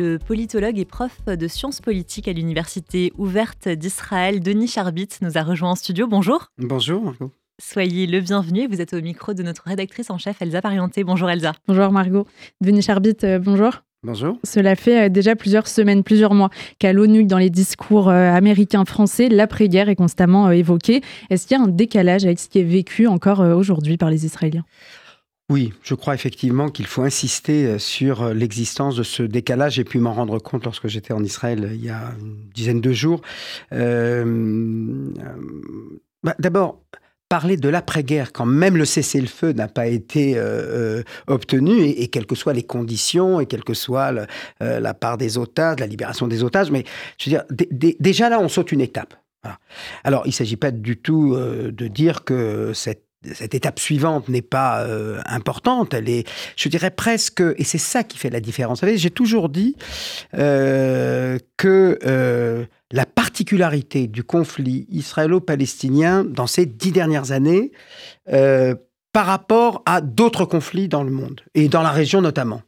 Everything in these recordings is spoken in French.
le politologue et prof de sciences politiques à l'Université ouverte d'Israël, Denis Charbit, nous a rejoint en studio. Bonjour. Bonjour, Margot. Soyez le bienvenu. Vous êtes au micro de notre rédactrice en chef, Elsa Parienté. Bonjour, Elsa. Bonjour, Margot. Denis Charbit, euh, bonjour. Bonjour. Cela fait euh, déjà plusieurs semaines, plusieurs mois qu'à l'ONU, dans les discours euh, américains, français, l'après-guerre est constamment évoqué. Est-ce qu'il y a un décalage avec ce qui est vécu encore aujourd'hui par les Israéliens? Oui, je crois effectivement qu'il faut insister sur l'existence de ce décalage. J'ai pu m'en rendre compte lorsque j'étais en Israël il y a une dizaine de jours. Euh, bah, D'abord, parler de l'après-guerre quand même le cessez-le-feu n'a pas été euh, euh, obtenu et, quelles que soient les conditions et quelle que soit euh, la part des otages, la libération des otages, mais je veux dire, déjà là, on saute une étape. Alors, il ne s'agit pas du tout de dire que cette cette étape suivante n'est pas importante, elle est, je dirais presque, et c'est ça qui fait la différence. Vous savez, j'ai toujours dit que la particularité du conflit israélo-palestinien dans ces dix dernières années euh, par rapport à d'autres conflits dans le monde, et dans la région notamment,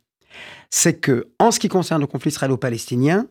c'est que, en ce qui concerne le conflit israélo-palestinien,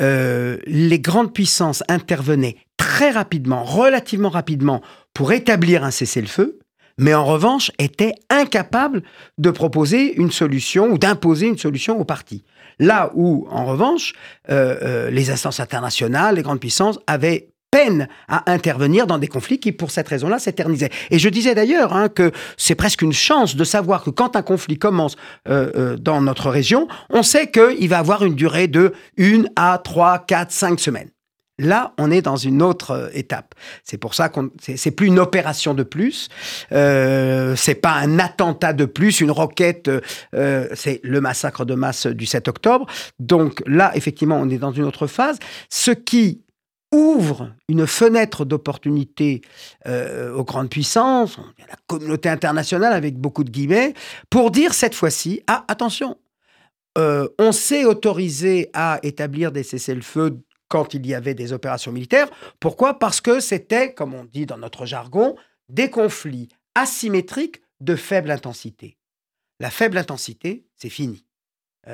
euh, les grandes puissances intervenaient très rapidement, relativement rapidement, pour établir un cessez-le-feu, mais en revanche étaient incapables de proposer une solution ou d'imposer une solution aux partis. Là où, en revanche, euh, euh, les instances internationales, les grandes puissances avaient peine à intervenir dans des conflits qui, pour cette raison-là, s'éternisaient. Et je disais d'ailleurs hein, que c'est presque une chance de savoir que quand un conflit commence euh, dans notre région, on sait qu'il va avoir une durée de une à trois, quatre, cinq semaines. Là, on est dans une autre euh, étape. C'est pour ça qu'on c'est plus une opération de plus, euh, c'est pas un attentat de plus, une roquette. Euh, c'est le massacre de masse du 7 octobre. Donc là, effectivement, on est dans une autre phase. Ce qui ouvre une fenêtre d'opportunité euh, aux grandes puissances, la communauté internationale avec beaucoup de guillemets, pour dire cette fois-ci, ah attention, on s'est autorisé à établir des cessez-le-feu quand il y avait des opérations militaires. Pourquoi? Parce que c'était, comme on dit dans notre jargon, des conflits asymétriques de faible intensité. La faible intensité, c'est fini.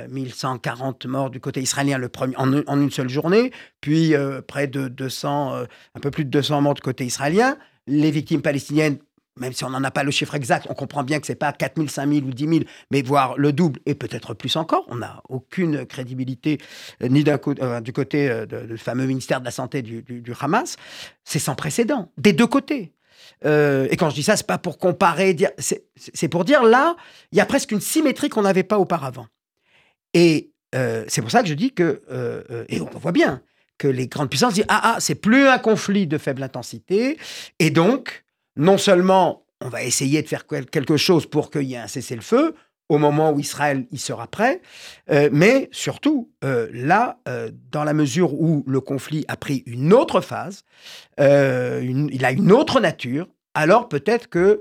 1140 euh, morts du côté israélien le premier, en, une seule journée, puis euh, près de 200, euh, un peu plus de 200 morts du côté israélien. Les victimes palestiniennes même si on n'en a pas le chiffre exact, on comprend bien que ce n'est pas 4 000, 5 000 ou 10 000, mais voire le double et peut-être plus encore. On n'a aucune crédibilité euh, ni euh, du côté euh, du fameux ministère de la Santé du, Hamas. C'est sans précédent, des deux côtés. et quand je dis ça, c'est pas pour comparer, c'est pour dire là, il y a presque une symétrie qu'on n'avait pas auparavant. Et c'est pour ça que je dis que, et on voit bien, que les grandes puissances disent ah ah, c'est plus un conflit de faible intensité, et donc non seulement on va essayer de faire quelque chose pour qu'il y ait un cessez-le-feu au moment où Israël y sera prêt, euh, mais surtout, euh, là, euh, dans la mesure où le conflit a pris une autre phase, il a une autre nature, alors peut-être que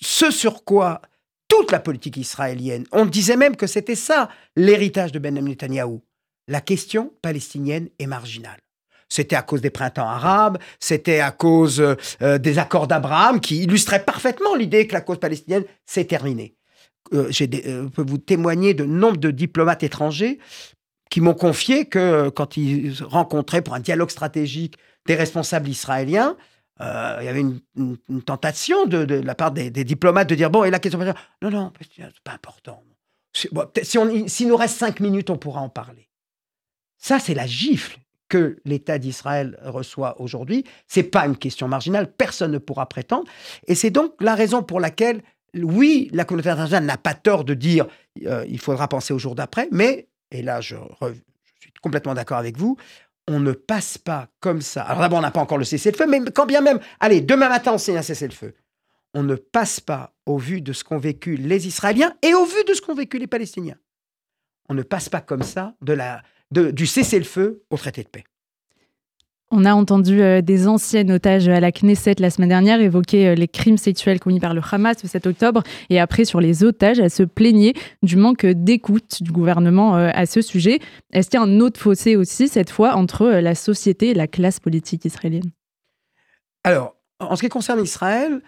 ce sur quoi toute la politique israélienne, on disait même que c'était ça l'héritage de Benjamin Netanyahu, la question palestinienne est marginale. C'était à cause des printemps arabes, c'était à cause euh, des accords d'Abraham qui illustraient parfaitement l'idée que la cause palestinienne s'est terminée. Euh, je euh, peux vous témoigner de nombre de diplomates étrangers qui m'ont confié que quand ils rencontraient pour un dialogue stratégique des responsables israéliens, il y avait une, tentation de, la part des, diplomates de dire bon et la question non non c'est pas important si on s'il nous reste cinq minutes on pourra en parler ça c'est la gifle que l'État d'Israël reçoit aujourd'hui. C'est pas une question marginale, personne ne pourra prétendre. Et c'est donc la raison pour laquelle, oui, la communauté internationale n'a pas tort de dire euh, il faudra penser au jour d'après, mais, et là je, suis complètement d'accord avec vous, on ne passe pas comme ça. Alors d'abord, on n'a pas encore le cessez-le-feu, mais quand bien même, allez, demain matin, on signe un cessez-le-feu. On ne passe pas au vu de ce qu'ont vécu les Israéliens et au vu de ce qu'ont vécu les Palestiniens. On ne passe pas comme ça de la, du cessez-le-feu au traité de paix. On a entendu euh, des anciens otages à la Knesset la semaine dernière évoquer euh, les crimes sexuels commis par le Hamas le 7 octobre et après sur les otages, à se plaigner du manque d'écoute du gouvernement euh, à ce sujet. Est-ce qu'il y a un autre fossé aussi cette fois entre la société et la classe politique israélienne? Alors, en ce qui concerne Israël,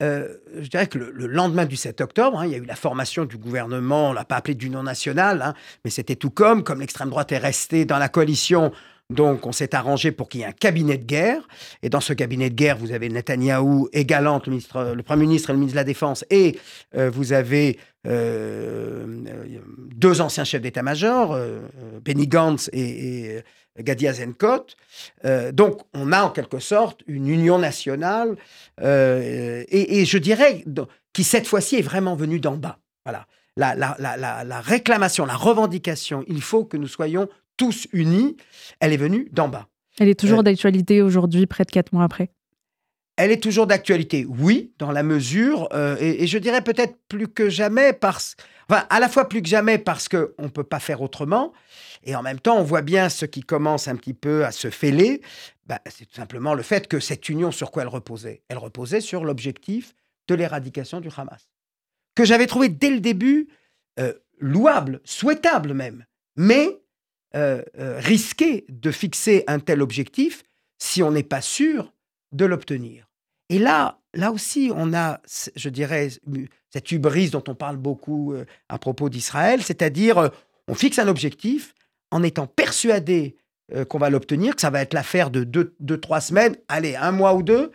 je dirais que le, lendemain du 7 octobre, hein, il y a eu la formation du gouvernement, on l'a pas appelé d'union nationale, hein, mais c'était tout comme, comme l'extrême droite est restée dans la coalition, donc on s'est arrangé pour qu'il y ait un cabinet de guerre. Et dans ce cabinet de guerre, vous avez Netanyahou et Galante, le, Premier ministre et le ministre de la Défense, et vous avez deux anciens chefs d'état-major, Benny Gantz et Gadi Azenkot. Euh, donc, on a en quelque sorte une union nationale, euh, et, je dirais, qui cette fois-ci est vraiment venue d'en bas. Voilà. La, la, réclamation, la revendication, il faut que nous soyons tous unis, elle est venue d'en bas. Elle est toujours euh, d'actualité aujourd'hui, près de quatre mois après? Elle est toujours d'actualité, oui, dans la mesure, et, et, je dirais peut-être plus que jamais, parce, enfin, à la fois plus que jamais parce qu'on ne peut pas faire autrement, et en même temps, on voit bien ce qui commence un petit peu à se fêler. Bah, c'est tout simplement le fait que cette union, sur quoi elle reposait Elle reposait sur l'objectif de l'éradication du Hamas, que j'avais trouvé dès le début euh, louable, souhaitable même, mais euh, euh, risqué de fixer un tel objectif si on n'est pas sûr de l'obtenir. Et là, là aussi, on a, je dirais, cette hubris dont on parle beaucoup à propos d'Israël, c'est-à-dire on fixe un objectif, en étant persuadé euh, qu'on va l'obtenir, que ça va être l'affaire de deux, trois semaines, allez, un mois ou deux.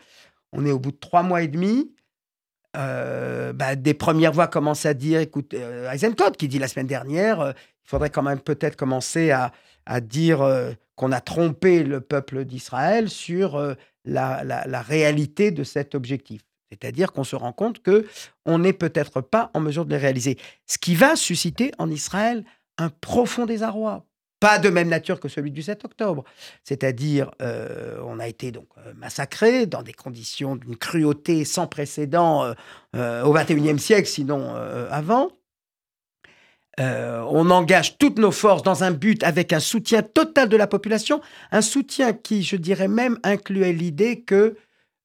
On est au bout de trois mois et demi. Euh, bah, des premières voix commencent à dire, écoute, euh, Eisenkot qui dit la semaine dernière, il faudrait quand même peut-être commencer à, dire qu'on a trompé le peuple d'Israël sur la, la, réalité de cet objectif. C'est-à-dire qu'on se rend compte que on n'est peut-être pas en mesure de les réaliser. Ce qui va susciter en Israël un profond désarroi pas de même nature que celui du 7 octobre. C'est-à-dire, euh, on a été donc euh, massacré dans des conditions d'une cruauté sans précédent euh, au XXIe siècle, sinon avant. on engage toutes nos forces dans un but avec un soutien total de la population, un soutien qui, je dirais même, incluait l'idée que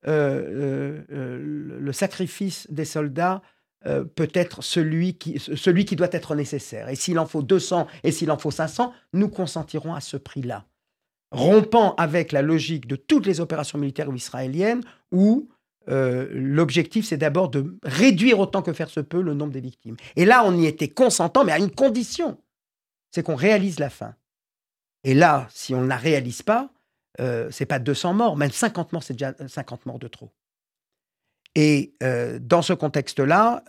le sacrifice des soldats euh, peut-être celui qui, celui qui doit être nécessaire. Et s'il en faut 200 et s'il en faut 500, nous consentirons à ce prix-là. Rompant avec la logique de toutes les opérations militaires israéliennes où euh, l'objectif, c'est d'abord de réduire autant que faire se peut le nombre des victimes. Et là, on y était consentant, mais à une condition, c'est qu'on réalise la fin. Et là, si on ne la réalise pas, euh, c'est pas 200 morts, même 50 morts, c'est déjà 50 morts de trop. Et euh, dans ce contexte-là,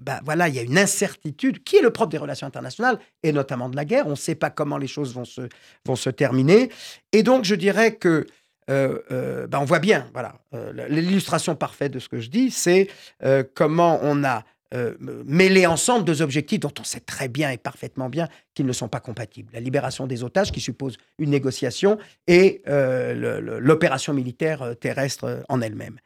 ben voilà, il y a une incertitude qui est le propre des relations internationales et notamment de la guerre. On ne sait pas comment les choses vont se, vont se terminer. Et donc, je dirais que ben on voit bien, voilà, l'illustration parfaite de ce que je dis, c'est comment on a euh, mêler ensemble deux objectifs dont on sait très bien et parfaitement bien qu'ils ne sont pas compatibles. La libération des otages qui suppose une négociation et euh, l'opération militaire euh, terrestre en elle-même.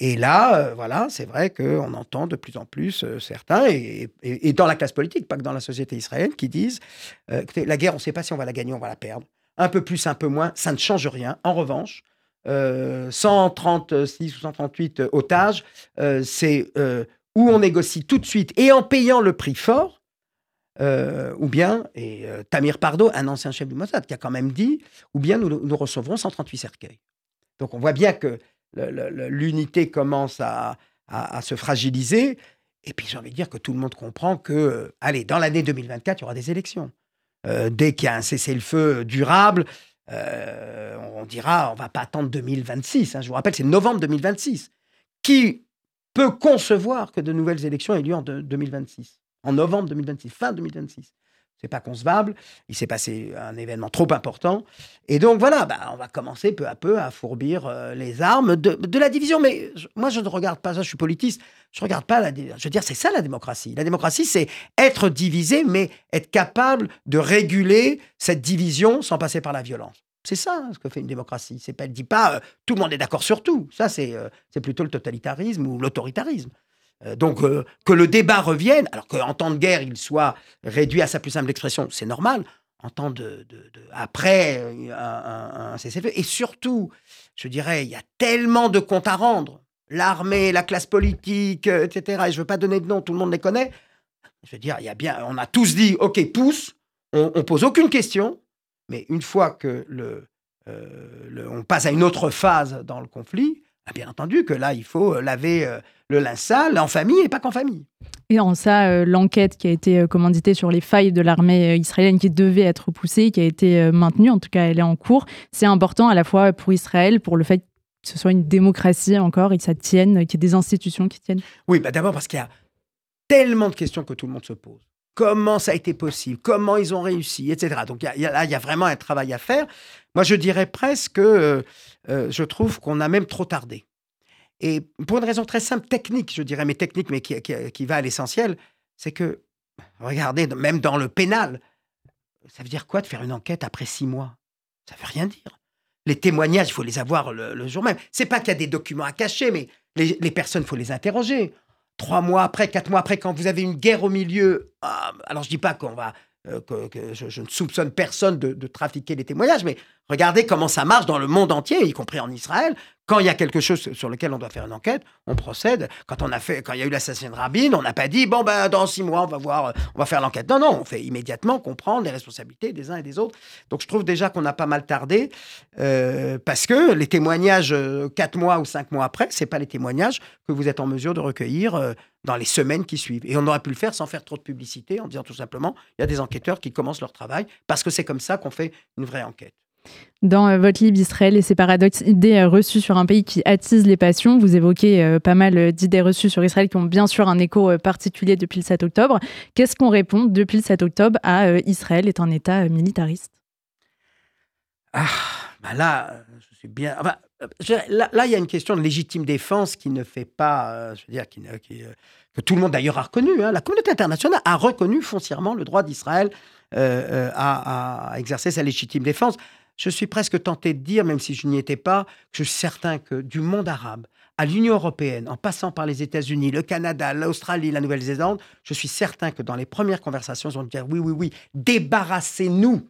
Et là, voilà, c'est vrai qu'on entend de plus en plus certains, et, dans la classe politique, pas que dans la société israélienne, qui disent la guerre, on ne sait pas si on va la gagner, on va la perdre. Un peu plus, un peu moins, ça ne change rien. En revanche, 136 ou 138 otages, c'est où on négocie tout de suite et en payant le prix fort, euh, ou bien, et euh, Tamir Pardo, un ancien chef du Mossad, qui a quand même dit, ou bien nous, nous recevrons 138 cercueils. Donc on voit bien que l'unité commence à, se fragiliser. Et puis j'ai envie de dire que tout le monde comprend que, euh, allez, dans l'année 2024, il y aura des élections. dès qu'il y a un cessez-le-feu durable, on dira, on va pas attendre 2026. Hein. je vous rappelle, c'est novembre 2026. Qui peut concevoir que de nouvelles élections aient lieu en 2026, en novembre 2026, fin 2026. C'est pas concevable. Il s'est passé un événement trop important. Et donc voilà, bah, on va commencer peu à peu à fourbir euh, les armes de, la division. Mais moi, je ne regarde pas ça, je suis politiste. Je ne regarde pas la. Je veux dire, c'est ça la démocratie. La démocratie, c'est être divisé, mais être capable de réguler cette division sans passer par la violence. C'est ça ce que fait une démocratie. C'est pas, elle dit pas euh, tout le monde est d'accord sur tout. Ça, c'est euh, plutôt le totalitarisme ou l'autoritarisme. Euh, donc que le débat revienne, alors qu'en temps de guerre, il soit réduit à sa plus simple expression, c'est normal. En temps de, de, après un, cessez-le-feu. Et surtout, je dirais, il y a tellement de comptes à rendre. L'armée, la classe politique, etc. Et je veux pas donner de nom, tout le monde les connaît. Je veux dire, il y a bien, on a tous dit, ok, pousse, on, on pose aucune question. Mais une fois que euh, le, on passe à une autre phase dans le conflit, Ah, bien entendu que là, il faut laver le linge sale en famille et pas qu'en famille. Et en ça, l'enquête qui a été commanditée sur les failles de l'armée israélienne qui devait être poussée, qui a été maintenue, en tout cas elle est en cours, c'est important à la fois pour Israël, pour le fait que ce soit une démocratie encore et que ça tienne, qu'il y ait des institutions qui tiennent. Oui, bah d'abord parce qu'il y a tellement de questions que tout le monde se pose. Comment ça a été possible Comment ils ont réussi Etc. Donc là, il y a vraiment un travail à faire. Moi, je dirais presque que je trouve qu'on a même trop tardé. Et pour une raison très simple, technique, je dirais, mais technique, mais qui, qui, va à l'essentiel, c'est que, regardez, même dans le pénal, ça veut dire quoi de faire une enquête après six mois? Ça veut rien dire. Les témoignages, il faut les avoir le, jour même. C'est pas qu'il y a des documents à cacher, mais les, les personnes, il faut les interroger. Trois mois après, quatre mois après, quand vous avez une guerre au milieu, ah, alors je dis pas qu'on va euh, que, je, ne soupçonne personne de, de, trafiquer les témoignages, mais regardez comment ça marche dans le monde entier, y compris en Israël. Quand il y a quelque chose sur lequel on doit faire une enquête, on procède. Quand on a fait, quand il y a eu l'assassinat de Rabin, on n'a pas dit bon ben dans six mois on va voir, on va faire l'enquête. Non non, on fait immédiatement comprendre les responsabilités des uns et des autres. Donc je trouve déjà qu'on a pas mal tardé euh, parce que les témoignages euh, quatre mois ou cinq mois après, c'est pas les témoignages que vous êtes en mesure de recueillir euh, dans les semaines qui suivent. Et on aurait pu le faire sans faire trop de publicité, en disant tout simplement il y a des enquêteurs qui commencent leur travail parce que c'est comme ça qu'on fait une vraie enquête. Dans euh, votre livre Israël et ses paradoxes, idées euh, reçues sur un pays qui attise les passions, vous évoquez euh, pas mal d'idées reçues sur Israël qui ont bien sûr un écho particulier depuis le 7 octobre. Qu'est-ce qu'on répond depuis le 7 octobre à Israël est un État militariste? Ah, bah là, je suis bien. là, il y a une question de légitime défense qui ne fait pas, je veux dire, qui, que tout le monde d'ailleurs a reconnu. Hein. La communauté internationale a reconnu foncièrement le droit d'Israël à, à exercer sa légitime défense je suis presque tenté de dire, même si je n'y étais pas, que je suis certain que du monde arabe à l'Union européenne, en passant par les États-Unis, le Canada, l'Australie, la Nouvelle-Zélande, je suis certain que dans les premières conversations, ils vont dire oui, oui, oui, débarrassez-nous,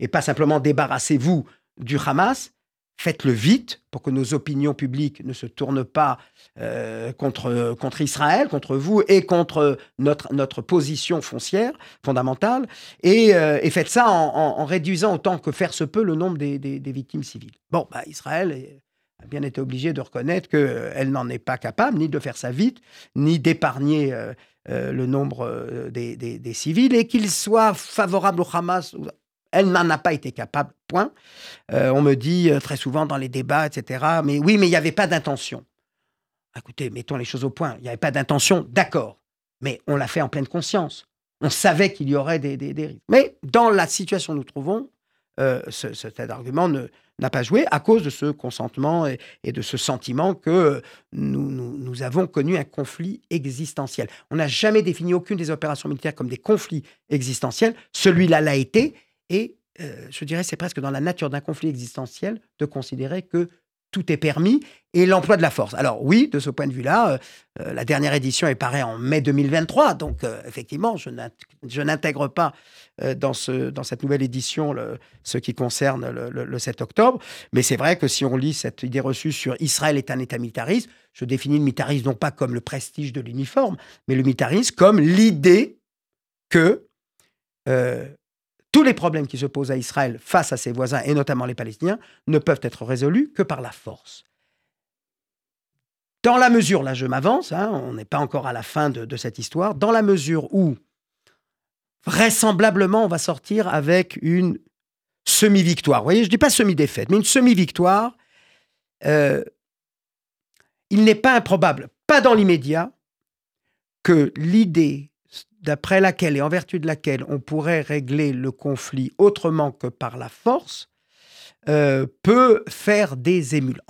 et pas simplement débarrassez-vous du Hamas, faites-le vite pour que nos opinions publiques ne se tournent pas euh, contre, contre Israël, contre vous et contre notre, notre position foncière fondamentale. Et, euh, faites ça en, réduisant autant que faire se peut le nombre des, victimes civiles. Bon, bah, Israël a bien été obligé de reconnaître qu'elle n'en est pas capable, ni de faire ça vite, ni d'épargner euh, le nombre des, des, civils, et qu'il soit favorable au Hamas elle n'en a pas été capable, point. Euh, on me dit euh, très souvent dans les débats, etc., mais oui, mais il n'y avait pas d'intention. Écoutez, mettons les choses au point. Il n'y avait pas d'intention, d'accord. Mais on l'a fait en pleine conscience. On savait qu'il y aurait des, dérives. Mais dans la situation où nous trouvons, euh, cet argument n'a pas joué à cause de ce consentement et, de ce sentiment que nous, nous, avons connu un conflit existentiel. On n'a jamais défini aucune des opérations militaires comme des conflits existentiels. Celui-là l'a été. Et euh, je dirais, c'est presque dans la nature d'un conflit existentiel de considérer que tout est permis et l'emploi de la force. Alors oui, de ce point de vue-là, euh, euh, la dernière édition est parée en mai 2023, donc effectivement, je n'intègre pas dans, ce, dans cette nouvelle édition le, ce qui concerne le, 7 octobre, mais c'est vrai que si on lit cette idée reçue sur Israël est un État militariste, je définis le militarisme non pas comme le prestige de l'uniforme, mais le militarisme comme l'idée que tous les problèmes qui se posent à Israël face à ses voisins, et notamment les Palestiniens, ne peuvent être résolus que par la force. Dans la mesure, là je m'avance, hein, on n'est pas encore à la fin de, cette histoire, dans la mesure où vraisemblablement on va sortir avec une semi-victoire. Vous voyez, je ne dis pas semi-défaite, mais une semi-victoire, euh, il n'est pas improbable, pas dans l'immédiat, que l'idée d'après laquelle et en vertu de laquelle on pourrait régler le conflit autrement que par la force, euh, peut faire des émules.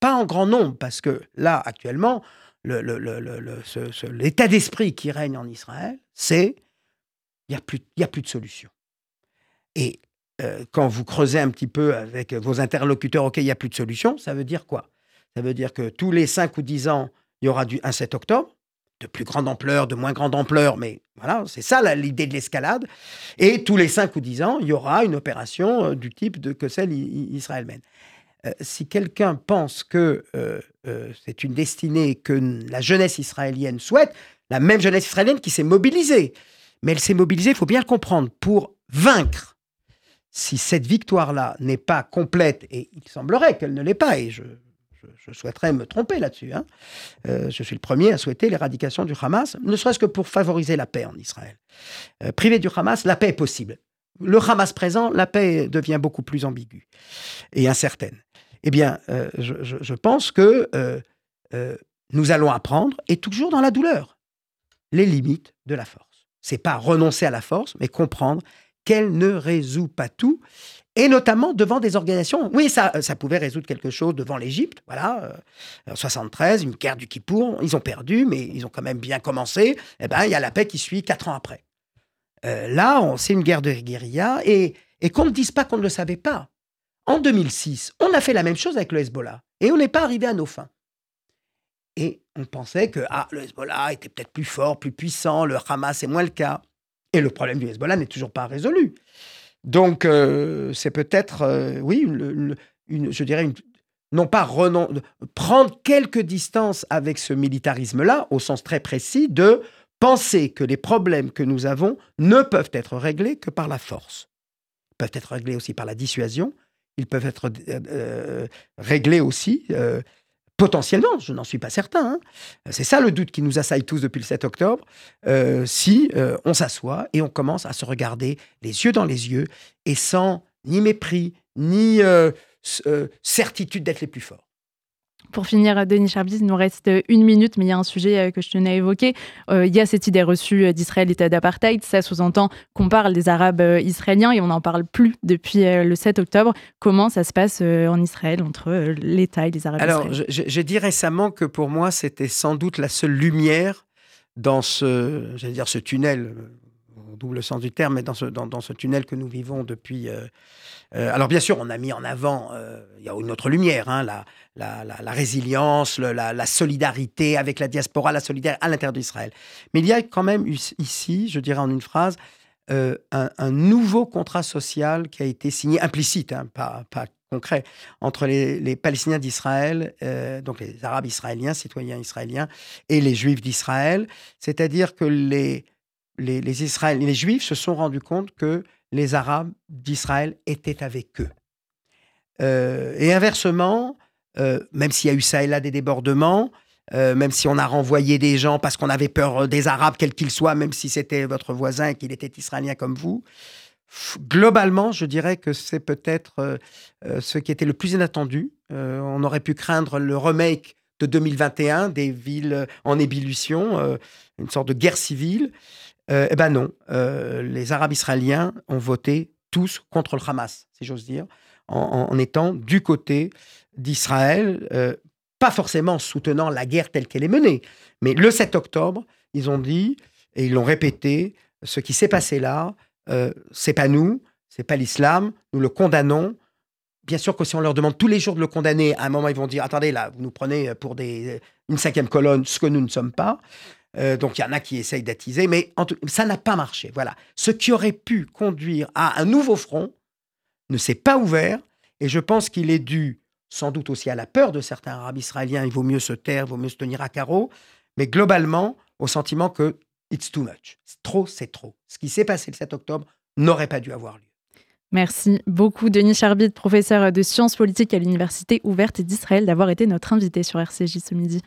pas en grand nombre, parce que là, actuellement, l'état d'esprit qui règne en Israël, c'est il n'y a, plus, a plus de solution. Et euh, quand vous creusez un petit peu avec vos interlocuteurs, OK, il n'y a plus de solution, ça veut dire quoi? Ça veut dire que tous les 5 ou 10 ans, il y aura du, un 7 octobre, de plus grande ampleur, de moins grande ampleur, mais voilà, c'est ça l'idée de l'escalade. Et tous les 5 ou 10 ans, il y aura une opération euh, du type de, que celle Israël mène. Euh, si quelqu'un pense que euh, c'est une destinée que la jeunesse israélienne souhaite, la même jeunesse israélienne qui s'est mobilisée, mais elle s'est mobilisée, il faut bien le comprendre, pour vaincre. Si cette victoire-là n'est pas complète, et il semblerait qu'elle ne l'est pas, et je je, souhaiterais me tromper là-dessus. Hein. Euh, je suis le premier à souhaiter l'éradication du Hamas, ne serait-ce que pour favoriser la paix en Israël. Euh, privé du Hamas, la paix est possible. Le Hamas présent, la paix devient beaucoup plus ambiguë et incertaine. Eh bien, euh, je, pense que nous allons apprendre, et toujours dans la douleur, les limites de la force. C'est pas renoncer à la force, mais comprendre qu'elle ne résout pas tout et notamment devant des organisations. Oui, ça, ça pouvait résoudre quelque chose devant l'Égypte, voilà, euh, en 73, une guerre du Kippour, ils ont perdu, mais ils ont quand même bien commencé. Eh ben, il y a la paix qui suit quatre ans après. Euh, là, c'est une guerre de guérilla, et, et qu'on ne dise pas qu'on ne le savait pas. En 2006, on a fait la même chose avec le Hezbollah, et on n'est pas arrivé à nos fins. Et on pensait que ah, le Hezbollah était peut-être plus fort, plus puissant, le Hamas c'est moins le cas. Et le problème du Hezbollah n'est toujours pas résolu. Donc, euh, c'est peut-être, euh, oui, je dirais, non pas prendre quelques distances avec ce militarisme-là, au sens très précis de penser que les problèmes que nous avons ne peuvent être réglés que par la force. Ils peuvent être réglés aussi par la dissuasion, ils peuvent être euh, réglés aussi potentiellement, je n'en suis pas certain, hein. c'est ça le doute qui nous assaille tous depuis le 7 octobre, euh, si euh, on s'assoit et on commence à se regarder les yeux dans les yeux et sans ni mépris, ni euh, certitude d'être les plus forts. Pour finir, Denis Charbis, il nous reste une minute, mais il y a un sujet euh, que je tenais à évoquer. Euh, il y a cette idée reçue d'Israël État d'apartheid. Ça sous-entend qu'on parle des Arabes euh, israéliens et on n'en parle plus depuis le 7 octobre. Comment ça se passe en Israël entre l'État et les Arabes Alors, j'ai dit récemment que pour moi, c'était sans doute la seule lumière dans ce, dire, ce tunnel double sens du terme, mais dans ce, tunnel que nous vivons depuis. alors bien sûr, on a mis en avant, il y a une autre lumière, hein, la, résilience, la, solidarité avec la diaspora, la solidarité à l'intérieur d'Israël. Mais il y a quand même ici, je dirais en une phrase, euh, un, nouveau contrat social qui a été signé, implicite, hein, pas, concret, entre les, Palestiniens d'Israël, euh, donc les Arabes israéliens, citoyens israéliens, et les Juifs d'Israël. C'est-à-dire que les, les, les, les Juifs se sont rendus compte que les Arabes d'Israël étaient avec eux. Euh, et inversement, euh, même s'il y a eu ça et là des débordements, euh, même si on a renvoyé des gens parce qu'on avait peur des Arabes, quels qu'ils soient, même si c'était votre voisin et qu'il était israélien comme vous, globalement, je dirais que c'est peut-être ce qui était le plus inattendu. on aurait pu craindre le remake de 2021 des villes en ébullition, une sorte de guerre civile. Eh ben non, les Arabes israéliens ont voté tous contre le Hamas, si j'ose dire, en, étant du côté d'Israël, euh, pas forcément soutenant la guerre telle qu'elle est menée, mais le 7 octobre, ils ont dit, et ils l'ont répété, ce qui s'est passé là, euh, c'est pas nous, c'est pas l'islam, nous le condamnons. Bien sûr que si on leur demande tous les jours de le condamner, à un moment ils vont dire attendez là, vous nous prenez pour des, une cinquième colonne, ce que nous ne sommes pas. Euh, donc il y en a qui essayent d'attiser, mais ça n'a pas marché. Voilà, ce qui aurait pu conduire à un nouveau front ne s'est pas ouvert, et je pense qu'il est dû sans doute aussi à la peur de certains Arabes israéliens, il vaut mieux se taire, il vaut mieux se tenir à carreau, mais globalement au sentiment que it's too much. Trop, c'est trop. Ce qui s'est passé le 7 octobre n'aurait pas dû avoir lieu. Merci beaucoup, Denis Charbit, professeur de sciences politiques à l'Université ouverte d'Israël, d'avoir été notre invité sur RCJ ce midi.